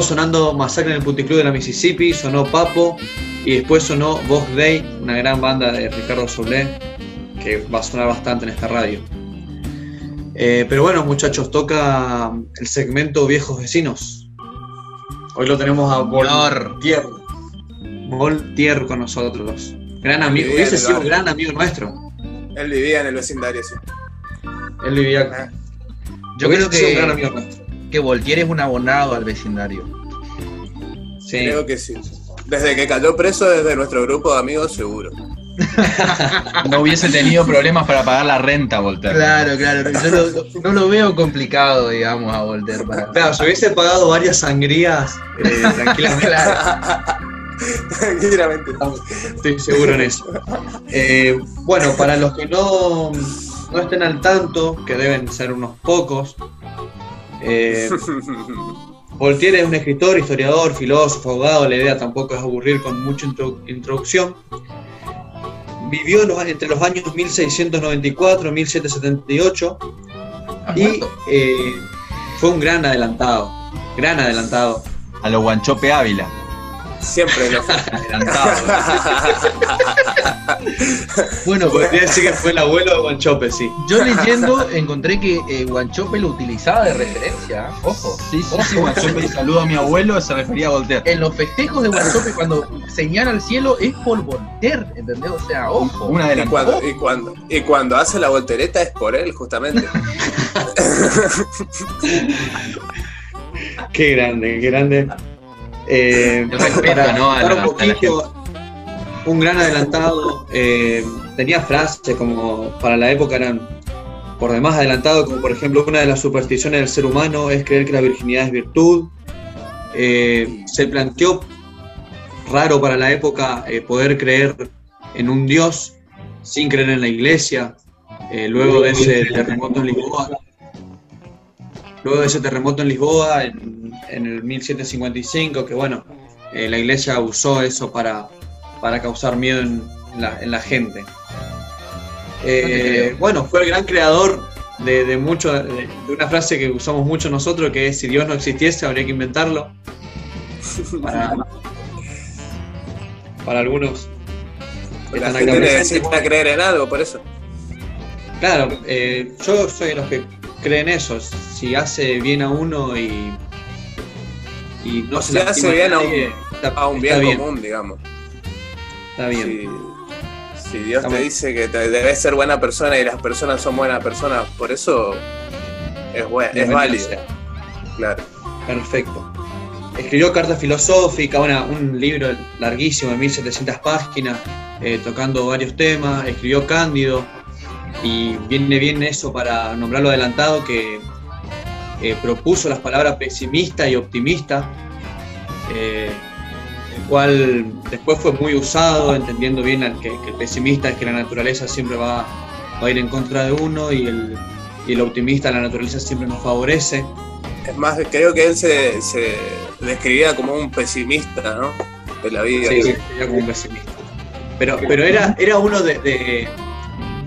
sonando Masacre en el Puticlub de la Mississippi, sonó Papo y después sonó Vox Day, una gran banda de Ricardo Solé, que va a sonar bastante en esta radio. Eh, pero bueno, muchachos, toca el segmento Viejos Vecinos. Hoy lo tenemos a Voltier. Voltier con nosotros. Gran amigo, hubiese sido barrio. gran amigo nuestro. Él vivía en el vecindario, sí. Él vivía acá. Yo Hubiese creo sido un gran amigo que, nuestro. Que Voltier es un abonado al vecindario. Sí. Creo que sí. Desde que cayó preso desde nuestro grupo de amigos, seguro. No hubiese tenido problemas para pagar la renta, Voltaire. Claro, claro. Yo lo- no lo veo complicado, digamos, a Voltaire para. Claro, si hubiese pagado varias sangrías, eh, tranquilamente. Tranquilamente. Estoy seguro en eso. Eh, bueno, para los que no, no estén al tanto, que deben ser unos pocos, eh, Voltaire es un escritor, historiador, filósofo, abogado. La idea tampoco es aburrir con mucha intro- introducción. Vivió los- entre los años 1694 y 1778 ¿Has y eh, fue un gran adelantado. Gran adelantado. A los Guanchope Ávila. Siempre lo fue. Adelantado. Bueno, pues, Podría decir que fue el abuelo de Guanchope, sí. yo leyendo encontré que eh, Guanchope lo utilizaba de referencia. ¿eh? Ojo. Sí, sí, sí, Guanchope saludo a mi abuelo, se refería a Voltaire. En los festejos de Guanchope, cuando señala al cielo, es por Voltaire, ¿entendés? O sea, ojo. Una Y y, cuando, y cuando hace la voltereta es por él, justamente. Qué grande, qué grande. Eh, El respeto, para ¿no? a dar la- un gran adelantado. eh, tenía frases como para la época eran por demás adelantado, como por ejemplo una de las supersticiones del ser humano es creer que la virginidad es virtud. Eh, se planteó raro para la época eh, poder creer en un Dios sin creer en la iglesia. eh, luego de ese terremoto en Lisboa, luego de ese terremoto en Lisboa en, en el 1755, que bueno, eh, la iglesia usó eso para, para causar miedo en la, en la gente. Eh, bueno, fue el gran creador de, de mucho, de, de una frase que usamos mucho nosotros, que es si Dios no existiese habría que inventarlo. Para, para algunos. La gente necesita creer en algo, por eso. Claro, eh, yo soy de los que creen eso. Si hace bien a uno y, y no O se lastima hace bien a un- A un bien, común, digamos. Está bien. Si, si Dios Está te bien. dice que te debes ser buena persona y las personas son buenas personas, por eso es, buen- es válido. sea. Claro. Perfecto. Escribió Carta Filosófica, una- un libro larguísimo de 1700 páginas, eh, tocando varios temas. Escribió Cándido, y viene bien eso para nombrarlo adelantado, que eh, propuso las palabras pesimista y optimista, eh, el cual después fue muy usado, entendiendo bien que, que el pesimista es que la naturaleza siempre va, va a ir en contra de uno y el, y el optimista, la naturaleza siempre nos favorece. Es más, creo que él se, se describía como un pesimista, ¿no? De la vida. Sí, sí, sería como un pesimista. Pero, pero era, era uno de, de-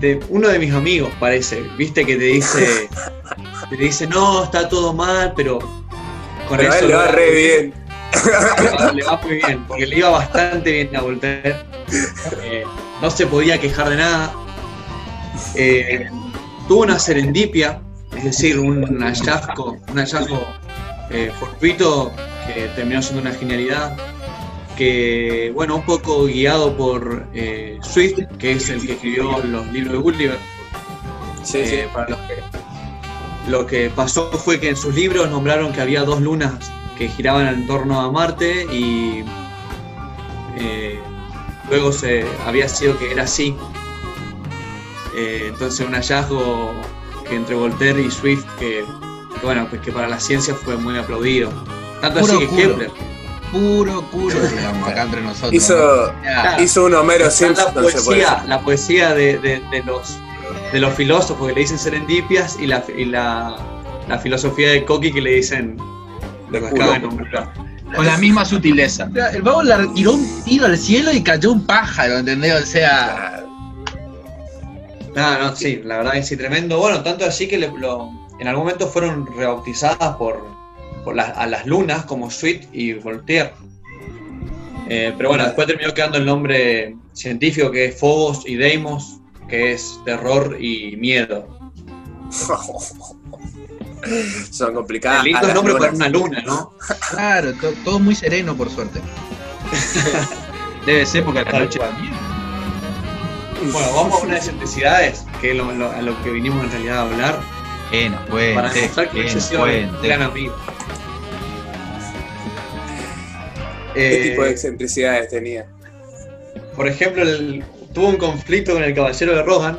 de- uno de mis amigos, parece. Viste que te dice, te dice, no, está todo mal, pero con Pero a eso él le va re bien. Le va, le va muy bien, porque le iba bastante bien a Voltaire. Eh, no se podía quejar de nada. Eh, tuvo una serendipia, es decir, un hallazgo, un hallazgo eh, fortuito que terminó siendo una genialidad. Que, bueno, un poco guiado por eh, Swift, que es el que escribió los libros de Gulliver. Sí, sí. Para los que, lo que pasó fue que en sus libros nombraron que había dos lunas que giraban en torno a Marte y eh, luego se había sido que era así. Eh, entonces un hallazgo que entre Voltaire y Swift que, que, bueno, pues que para la ciencia fue muy aplaudido. Tanto Puro así que culo. Kepler. Puro culo, digamos, acá entre nosotros. Hizo, Ya, hizo un Homero la Simpson, se puede poesía, la poesía de, de- de los, de los filósofos que le dicen serendipias y la, y la, la filosofía de Coqui que le dicen lo que acaba de nombrar. Con la misma sutileza. O sea, El vago le tiró un tiro al cielo y cayó un pájaro, ¿entendés? O sea, No, no, sí, la verdad que sí, tremendo. Bueno, tanto así que le- lo- en algún momento fueron rebautizadas por, por la- a las lunas como Sweet y Voltaire. Eh, pero bueno, después terminó quedando el nombre científico que es Phobos y Deimos, que es terror y miedo. Son complicadas. lindo las nombre para una luna, ¿no? Claro, to- todo muy sereno, por suerte. Debe ser porque a la noche cual. da miedo. Bueno, vamos a unas excentricidades, que es lo- lo- a lo que vinimos en realidad a hablar, Que nos para cuente, demostrar que nos sido un gran amigo. ¿Qué Eh, tipo de excentricidades tenía? Por ejemplo, el- tuvo un conflicto con el caballero de Rohan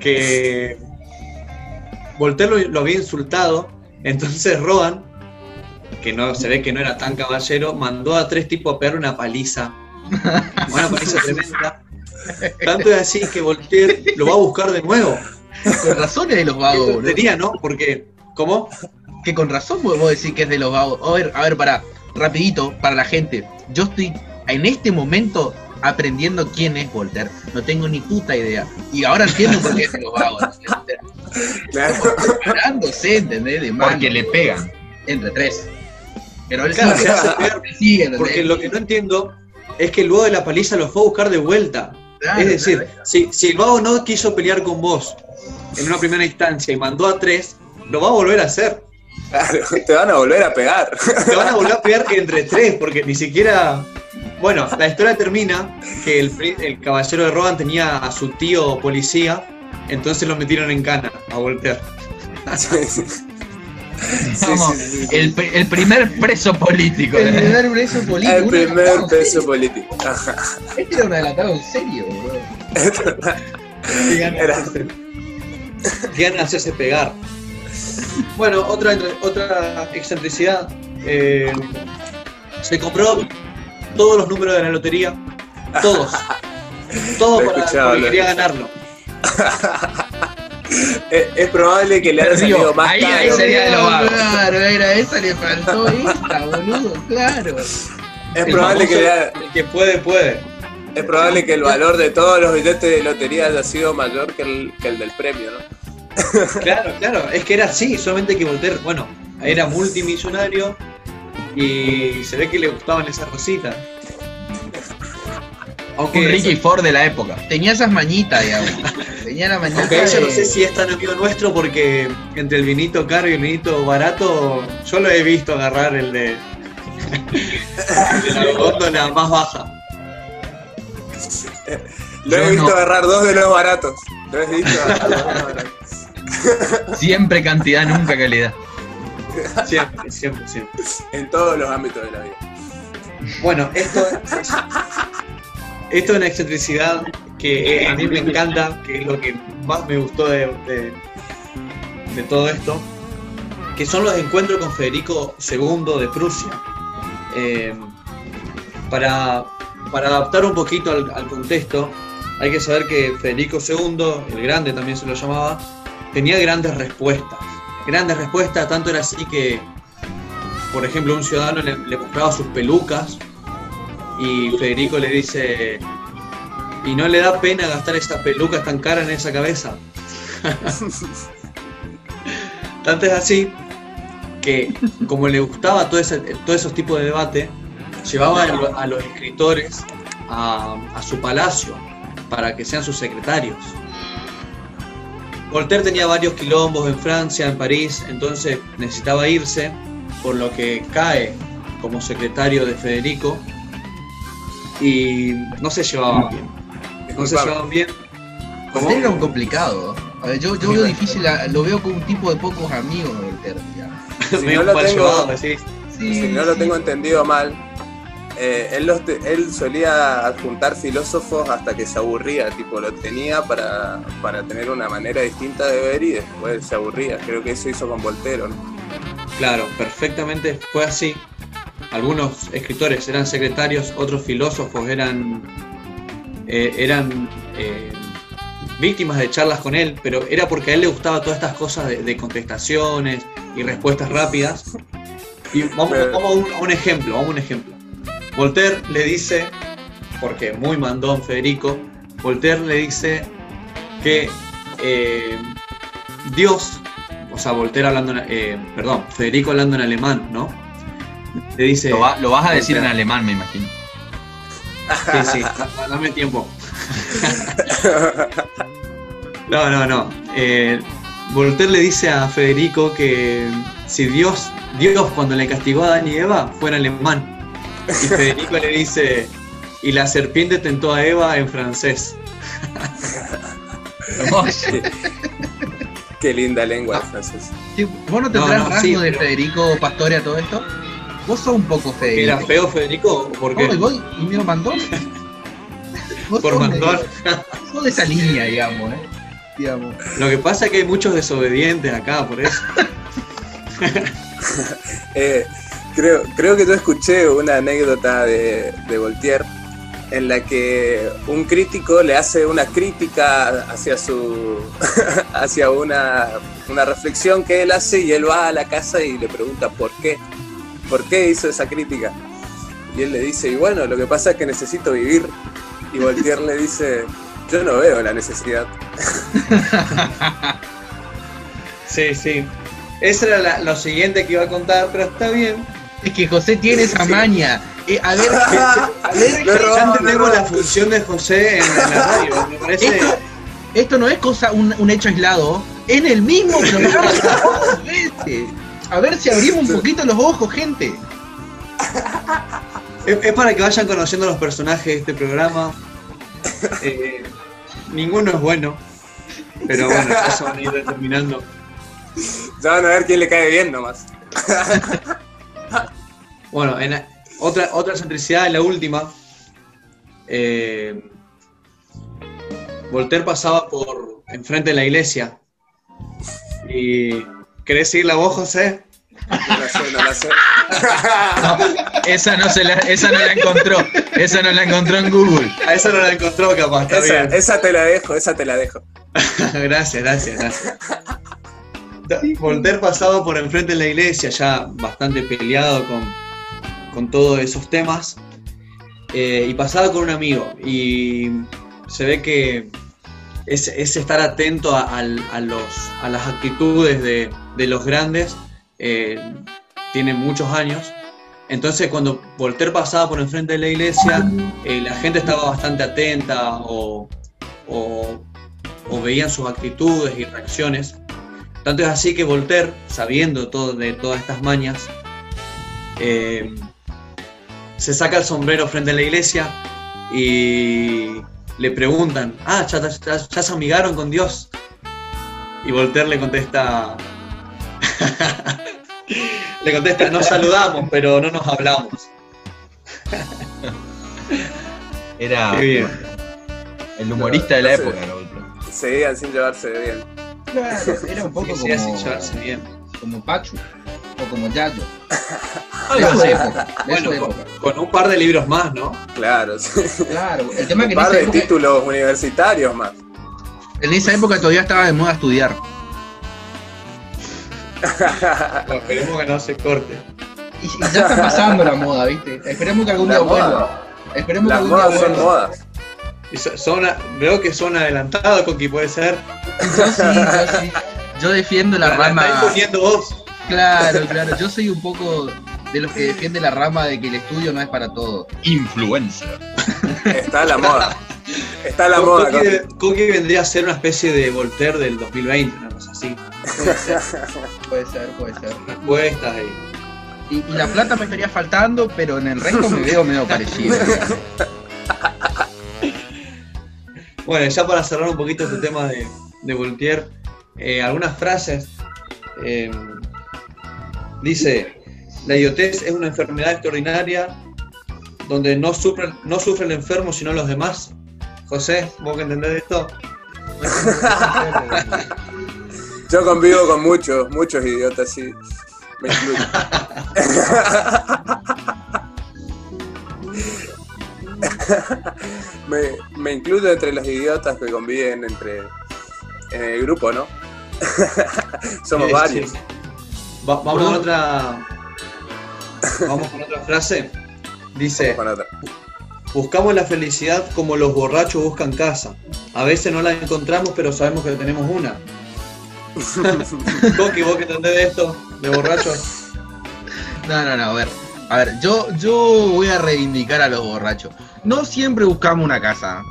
que Voltaire lo, lo había insultado, entonces Rohan, que no se ve que no era tan caballero, mandó a tres tipos a pegar una paliza, una paliza tremenda. Tanto es así que Voltaire lo va a buscar de nuevo. Con razón es de los vagos, tontería, ¿no? Porque, ¿cómo? Que con razón vos decís que es de los vagos. A ver, a ver, para, rapidito, para la gente. Yo estoy en este momento aprendiendo quién es Voltaire. No tengo ni puta idea. Y ahora entiendo por qué es de los vagos. Claro. Preparándose, ¿entendés? De mano, Porque le pegan. entre tres. Pero él Claro, sigue, se porque lo que no entiendo es que luego de la paliza lo fue a buscar de vuelta. Claro, es decir, claro. si, si el vago no quiso pelear con vos en una primera instancia y mandó a tres, lo va a volver a hacer. Claro, te van a volver a pegar. Te van a volver a pegar entre tres, porque ni siquiera. Bueno, la historia termina que el, el caballero de Rohan tenía a su tío policía, entonces lo metieron en cana a Voltaire. Sí, sí. Sí, Vamos, sí, sí, sí. El, pri- el primer preso político. El primer preso político. El primer serio. político. Este era un adelantado en serio, de Era- hacerse- pegar. Bueno, otra, entre- otra excentricidad. eh, se compró todos los números de la lotería. Todos. Todo Lo he para, porque quería ganarlo. Es, es probable que le haya salido más ahí- caro. ahí sería de los vagos. Claro, era esa, le faltó esta, boludo, claro. Es El probable, que, le haya- el que puede, puede. es probable que el valor de todos los billetes de lotería haya sido mayor que el, que el del premio, ¿no? Claro, claro, es que era así, solamente que Voltaire, bueno, era multimillonario y se ve que le gustaban esas cositas. Aunque, Un Ricky Ford de la época. Tenía esas mañitas, digamos. Tenía la mañita aunque ella no sé si es tan amigo nuestro porque entre el vinito caro y el vinito barato, yo lo he visto agarrar el de, el de la góndola más baja. Lo he Yo visto no. agarrar dos de los baratos. Lo he visto agarrar dos de los baratos. Siempre cantidad, nunca calidad. Siempre, siempre, siempre. En todos los ámbitos de la vida. Bueno, esto es, esto es una excentricidad que eh, a mí me encanta, que es lo que más me gustó de, de- de todo esto, que son los encuentros con Federico II de Prusia. Eh, para, para adaptar un poquito al, al contexto, hay que saber que Federico II, el grande también se lo llamaba, tenía grandes respuestas. Grandes respuestas, tanto era así que por ejemplo, un ciudadano le, le mostraba sus pelucas y Federico le dice, ¿y no le da pena gastar esas pelucas tan caras en esa cabeza? Tanto es así que, como le gustaba todo ese- todos esos tipos de debate, llevaba a, lo- a los escritores a su palacio para que sean sus secretarios. Voltaire tenía varios quilombos en Francia, en París, entonces necesitaba irse por lo que cae como secretario de Federico y no se llevaban bien. No se llevaban bien. ¿Cómo? Voltaire era un complicado. A ver, yo, yo veo difícil, lo veo como un tipo de pocos amigos, Voltaire. Si no lo. Sí, no tengo entendido mal, eh, él, los te- él solía adjuntar filósofos hasta que se aburría, tipo lo tenía para, para tener una manera distinta de ver y después se aburría. Creo que eso hizo con Voltero, ¿no? Claro, perfectamente fue así. Algunos escritores eran secretarios, otros filósofos eran, eh, eran eh, víctimas de charlas con él, pero era porque a él le gustaba todas estas cosas de, de contestaciones y respuestas rápidas. Y vamos, Pero- vamos a, un, a un ejemplo, vamos a un ejemplo. Voltaire le dice, porque muy mandón Federico, Voltaire le dice que eh, Dios, o sea, Voltaire hablando, en- eh, perdón, Federico hablando en alemán, ¿no? Le dice... Lo, va- lo vas a decir en alemán, me imagino. Sí, sí, da- dame tiempo. No, no, no. Eh, Voltaire le dice a Federico que si Dios, Dios cuando le castigó a Adán y Eva fue en alemán. Y Federico le dice, y la serpiente tentó a Eva en francés. Qué linda lengua el francés. Sí, ¿Vos no No, tendrás no, rasgo sí, de pero- Federico Pastore a todo esto? Vos sos un poco ¿Que ¿Era Federico. feo Federico? ¿Por qué? No, y medio mandón. Vos Por sos de- mandón. sos de esa línea, digamos, ¿eh? Digamos. Lo que pasa es que hay muchos desobedientes acá, por eso. Eh, creo, creo que yo escuché una anécdota de, de Voltaire en la que un crítico le hace una crítica hacia su hacia una, una reflexión que él hace y él va a la casa y le pregunta por qué, por qué hizo esa crítica. Y él le dice, y bueno, lo que pasa es que necesito vivir. Y Voltaire le dice, yo no veo la necesidad. Sí, sí. Esa era la- lo siguiente que iba a contar, pero está bien. Es que José tiene esa Sí. maña. Eh, a ver, a ver, robó, Ya le entendemos robó. la función de José en, en la radio. Me parece. esto, esto no es cosa un, un hecho aislado. En el mismo programa. A ver si abrimos un poquito los ojos, gente. Es, es para que vayan conociendo los personajes de este programa. Eh, ninguno es bueno. Pero bueno, ya se van a ir determinando. Ya van a ver quién le cae bien nomás. Bueno, en la- otra, otra excentricidad, la última. eh, Voltaire pasaba por enfrente de la iglesia. Y. ¿Querés seguir la voz, José? No la sé, no la sé. Esa no, se la, esa no la encontró. Esa no la encontró en Google. A esa no la encontró capaz, está Esa, bien. esa te la dejo, esa te la dejo. gracias, gracias, gracias. Voltaire pasaba por enfrente de la iglesia, ya bastante peleado con, con todos esos temas, eh, y pasaba con un amigo, y se ve que es, es estar atento a, al- a los, a las actitudes de, de los grandes, eh, tiene muchos años, entonces cuando Voltaire pasaba por enfrente de la iglesia, eh, la gente estaba bastante atenta o, o o veían sus actitudes y reacciones. Tanto es así que Voltaire, sabiendo todo de todas estas mañas, eh, se saca el sombrero frente a la iglesia y le preguntan, ah, ya, ya- ya se amigaron con Dios. Y Voltaire le contesta, le contesta, nos saludamos, pero no nos hablamos. Era el humorista de la No época, la Voltaire. Seguían sin llevarse bien. Claro, era un poco como, llevarse bien. como Pachu como Yayo. Algo De así. época. De Bueno, con, época. con un par de libros más, ¿no? Claro, sí. Claro, el tema es Un que en par esa, de época, títulos universitarios más. en esa época todavía estaba de moda estudiar. Esperemos que no se corte. Y, y ya está pasando la moda, ¿viste? Esperemos que algún La día moda. vuelva. Esperemos que Las algún día modas son vuelva. modas. Y so- son a- veo que son adelantados, Coqui, puede ser. Yo sí, yo sí. Yo defiendo la La rama. está imponiendo vos. Claro, claro. Yo soy un poco de los que defiende la rama de que el estudio no es para todo. Influencer. Está la moda. Está la moda. Coqui. Coqui vendría a ser una especie de Voltaire del 2020, una cosa así. Puede ser, puede ser, puede ser. Respuestas. Y, y la plata me estaría faltando, pero en el resto me veo medio parecido. Bueno, ya para cerrar un poquito este tema de, de Voltaire, eh, algunas frases. eh, dice: La idiotez es una enfermedad extraordinaria donde no sufre, no sufre el enfermo sino los demás. José, ¿vos que entendés esto? Yo convivo con muchos, muchos idiotas, sí. Me incluyo. me, me incluyo entre los idiotas que conviven entre en el grupo, ¿no? Somos Sí, varios. sí. Va- vamos con otra. Vamos con otra frase. Dice. Otra. Buscamos la felicidad como los borrachos buscan casa. A veces no la encontramos, pero sabemos que tenemos una. Coqui, vos que entendés de esto, de borracho. No, no, no, a ver. A ver, yo, yo voy a reivindicar a los borrachos. No siempre buscamos una casa.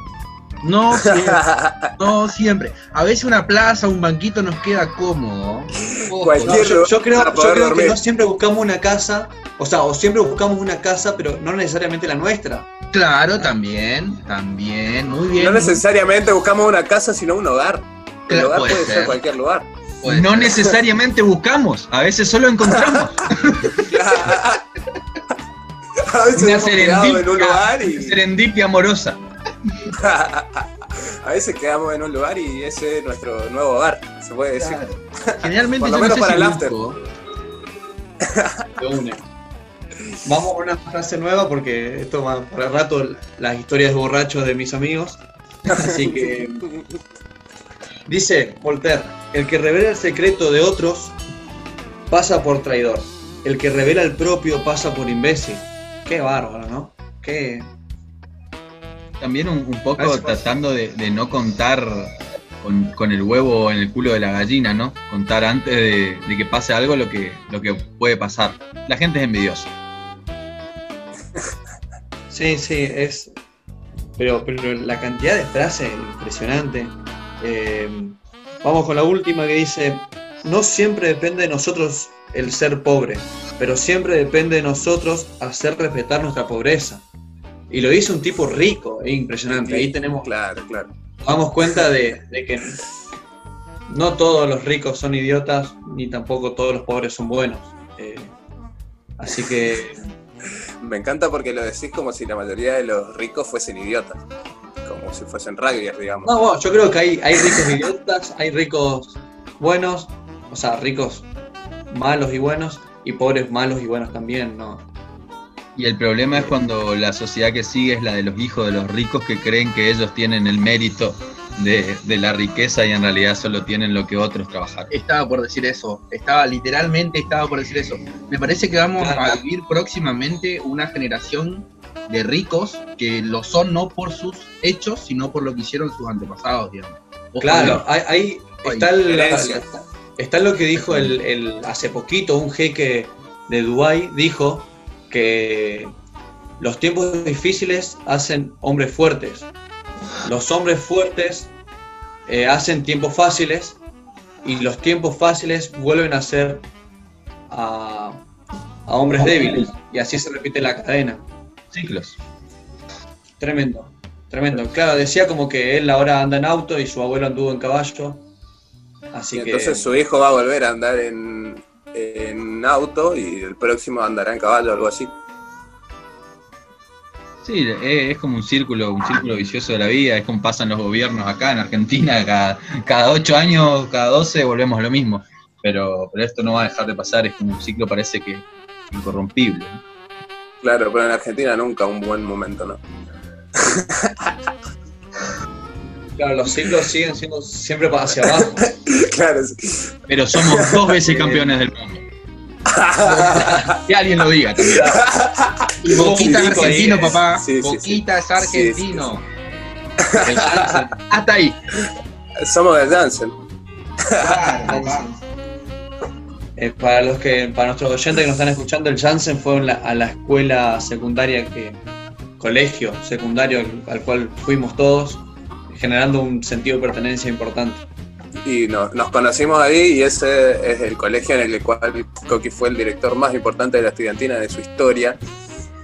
No siempre. No siempre. A veces una plaza, un banquito nos queda cómodo. Ojo. Cualquier- No, yo, yo creo, yo creo que no siempre buscamos una casa, o sea, o siempre buscamos una casa, pero no necesariamente la nuestra. Claro, también, también, muy bien. No necesariamente buscamos una casa, sino un hogar. El Claro, hogar puede puede ser ser. cualquier lugar. Puede No ser. necesariamente buscamos, a veces solo encontramos. A veces Una en un lugar una y serendipia amorosa. a veces quedamos en un lugar y ese es nuestro nuevo hogar, se puede decir. Claro. Generalmente Por lo yo no menos sé para si el busco. Vamos con una frase nueva porque esto va por el rato las historias de borrachos de mis amigos. Así que dice Voltaire, el que revela el secreto de otros pasa por traidor. El que revela el propio pasa por imbécil. Qué bárbaro, ¿no? Qué También un, un poco tratando de, de no contar con, con el huevo en el culo de la gallina, ¿no? Contar antes de, de que pase algo lo que, lo que puede pasar. La gente es envidiosa. Sí, sí, es. Pero, pero la cantidad de frases impresionante. Eh, vamos con la última que dice: No siempre depende de nosotros el ser pobre, pero siempre depende de nosotros hacer respetar nuestra pobreza. Y lo dice un tipo rico, es impresionante. Ahí tenemos, Claro, claro. nos damos cuenta de, de que no todos los ricos son idiotas, ni tampoco todos los pobres son buenos. Eh, así que Me encanta porque lo decís como si la mayoría de los ricos fuesen idiotas. Como si fuesen rugbyers, digamos. No, bueno, yo creo que hay, hay ricos idiotas, hay ricos buenos, o sea, ricos malos y buenos, y pobres malos y buenos también, ¿no? Y el problema es cuando la sociedad que sigue es la de los hijos de los ricos que creen que ellos tienen el mérito de, de la riqueza y en realidad solo tienen lo que otros trabajaron. Estaba por decir eso. Estaba literalmente estaba por decir eso. Me parece que vamos a vivir próximamente una generación de ricos que lo son no por sus hechos, sino por lo que hicieron sus antepasados, digamos. Ojo, Claro, ahí, ahí está, el- Herencia. está lo que dijo el, el- hace poquito un jeque de Dubái, dijo que los tiempos difíciles hacen hombres fuertes. Los hombres fuertes eh, hacen tiempos fáciles y los tiempos fáciles vuelven a ser a, a hombres débiles. Y así se repite la cadena. Ciclos. Tremendo, tremendo. Claro, decía como que él ahora anda en auto y su abuelo anduvo en caballo. Así Y que. entonces su hijo va a volver a andar en, en auto y el próximo andará en caballo o algo así. Sí, es, como un círculo, un círculo vicioso de la vida, es como pasan los gobiernos acá en Argentina, cada, cada 8 años, cada 12 volvemos a lo mismo. Pero, pero esto no va a dejar de pasar, es como un ciclo parece que incorrompible. ¿no? Claro, pero en Argentina nunca un buen momento, ¿no? Claro, los ciclos siguen siendo siempre para hacia abajo. claro, sí. Pero somos dos veces campeones del mundo. Que alguien lo diga también. Y Boquita es argentino, papá. Sí, sí, Boquita es argentino. El Hasta ahí. Somos de Janssen. Claro, papá. eh, para los que, para nuestros oyentes que nos están escuchando, el Jansen fue la- a la escuela secundaria que, colegio secundario al, al cual fuimos todos, generando un sentido de pertenencia importante. Y no- nos conocimos ahí y ese es el colegio en el cual Coqui fue el director más importante de la estudiantina de su historia.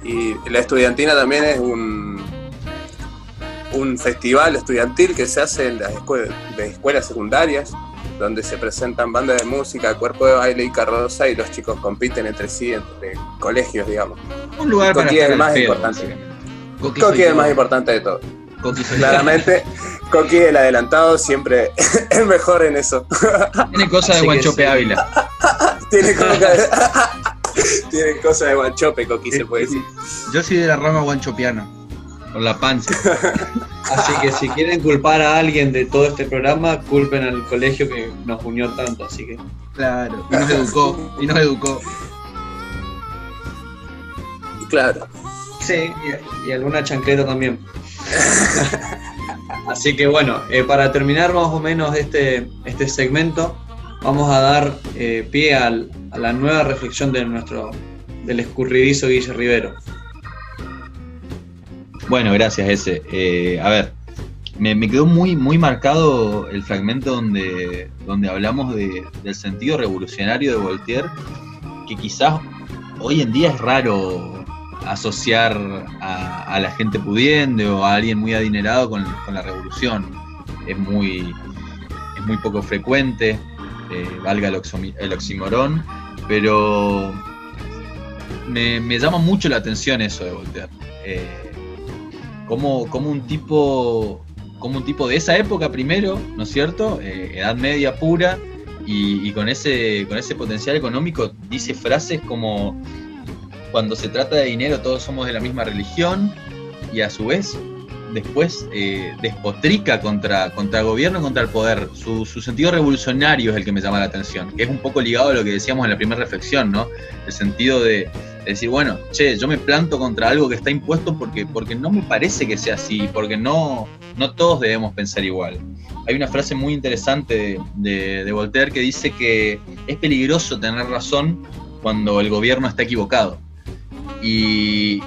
Y la estudiantina también es un, un festival estudiantil que se hace en las escuelas, de escuelas secundarias, donde se presentan bandas de música, cuerpo de baile y carroza y los chicos compiten entre sí, entre colegios, digamos. Un lugar para Coqui es el más pedo, importante. Coqui Coqui es el más importante de todo. Coqui soy yo. Claramente, Coqui, el adelantado, siempre es mejor en eso. Tiene cosas de Guanchope sí. Ávila. Tiene cosa Tiene cosa de guanchope, Coqui, se puede decir. Yo soy de la rama guanchopiana. Con la panza. Así que si quieren culpar a alguien de todo este programa, culpen al colegio que nos unió tanto. Así que Claro. Y nos educó. Y nos educó. Claro. Sí, y, y alguna chancleta también. Así que bueno, eh, para terminar más o menos este, este segmento, vamos a dar eh, pie al- a la nueva reflexión de nuestro, del escurridizo Guille Rivero. Bueno, gracias, ese. Eh, a ver, me, me quedó muy, muy marcado el fragmento donde, donde hablamos de- del sentido revolucionario de Voltaire, que quizás hoy en día es raro asociar a, la gente pudiente o a alguien muy adinerado con, la revolución. Es muy, es muy poco frecuente, eh, valga el, el oximorón, pero me, me llama mucho la atención eso de Voltaire. Eh, como, como un tipo como un tipo de esa época primero, ¿no es cierto? Eh, edad media pura y, y con ese con ese potencial económico dice frases como cuando se trata de dinero todos somos de la misma religión y a su vez después eh, despotrica contra, contra el gobierno y contra el poder. Su, sentido revolucionario es el que me llama la atención, que es un poco ligado a lo que decíamos en la primera reflexión, ¿no? El sentido de, de decir, bueno, che, yo me planto contra algo que está impuesto porque, porque no me parece que sea así, porque no, no todos debemos pensar igual. Hay una frase muy interesante de, de Voltaire que dice que es peligroso tener razón cuando el gobierno está equivocado. Y,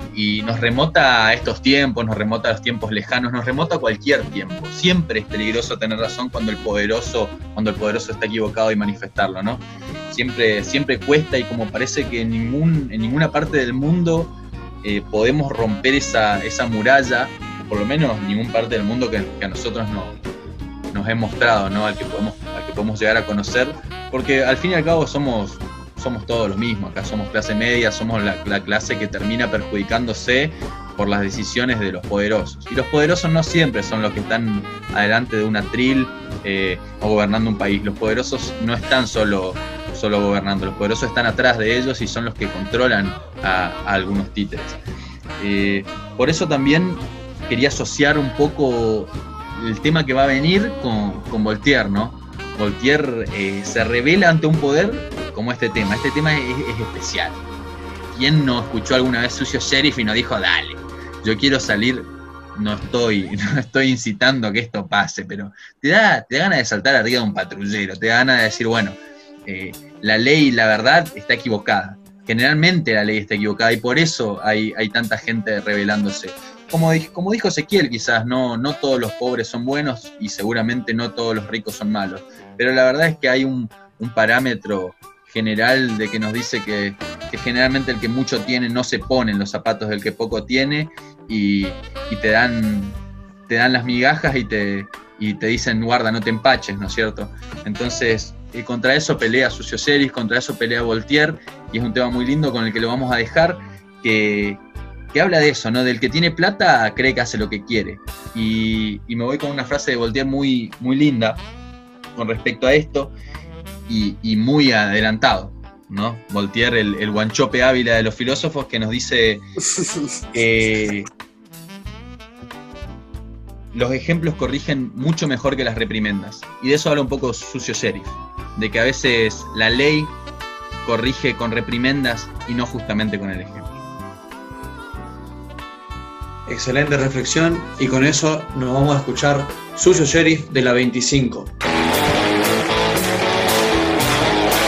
nos remota a estos tiempos, nos remota a los tiempos lejanos, nos remota a cualquier tiempo. Siempre es peligroso tener razón cuando el poderoso, cuando el poderoso está equivocado y manifestarlo, ¿no? Siempre, siempre cuesta y como parece que en, ningún, en ninguna parte del mundo eh, podemos romper esa, esa muralla, por lo menos en ninguna parte del mundo que, que a nosotros no, nos he mostrado, ¿no? Al que, podemos, al que podemos llegar a conocer, porque al fin y al cabo somos somos todos los mismos, acá somos clase media, somos la, la, clase que termina perjudicándose por las decisiones de los poderosos. Y los poderosos no siempre son los que están adelante de un atril eh, o gobernando un país. Los poderosos no están solo, solo gobernando, los poderosos están atrás de ellos y son los que controlan a, a algunos títeres. Eh, por eso también quería asociar un poco el tema que va a venir con, con Voltaire, ¿no? Voltaire eh, se revela ante un poder como este tema. Este tema es, es, especial. ¿Quién no escuchó alguna vez Sucio Sheriff y no dijo, dale, yo quiero salir? No estoy, no estoy incitando a que esto pase, pero te da, te da ganas de saltar arriba de un patrullero, te da ganas de decir, bueno, eh, la ley, la verdad, está equivocada. Generalmente la ley está equivocada y por eso hay, hay tanta gente rebelándose. Como, dijo Ezequiel, quizás no, no todos los pobres son buenos y seguramente no todos los ricos son malos, pero la verdad es que hay un, un parámetro general de que nos dice que, que, generalmente el que mucho tiene no se pone en los zapatos del que poco tiene y, y te, dan, te dan las migajas y te, y te dicen guarda, no te empaches, ¿no es cierto? Entonces, eh, contra eso pelea Sucio Series, contra eso pelea Voltaire y es un tema muy lindo con el que lo vamos a dejar, que, que habla de eso, ¿no? Del que tiene plata cree que hace lo que quiere. Y, y me voy con una frase de Voltaire muy, muy linda con respecto a esto, y, y, muy adelantado, ¿no? Voltaire, el, el, guanchope ávila de los filósofos, que nos dice eh, los ejemplos corrigen mucho mejor que las reprimendas. Y de eso habla un poco Sucio Sheriff, de que a veces la ley corrige con reprimendas y no justamente con el ejemplo. Excelente reflexión y con eso nos vamos a escuchar Sucio Sheriff de la 25.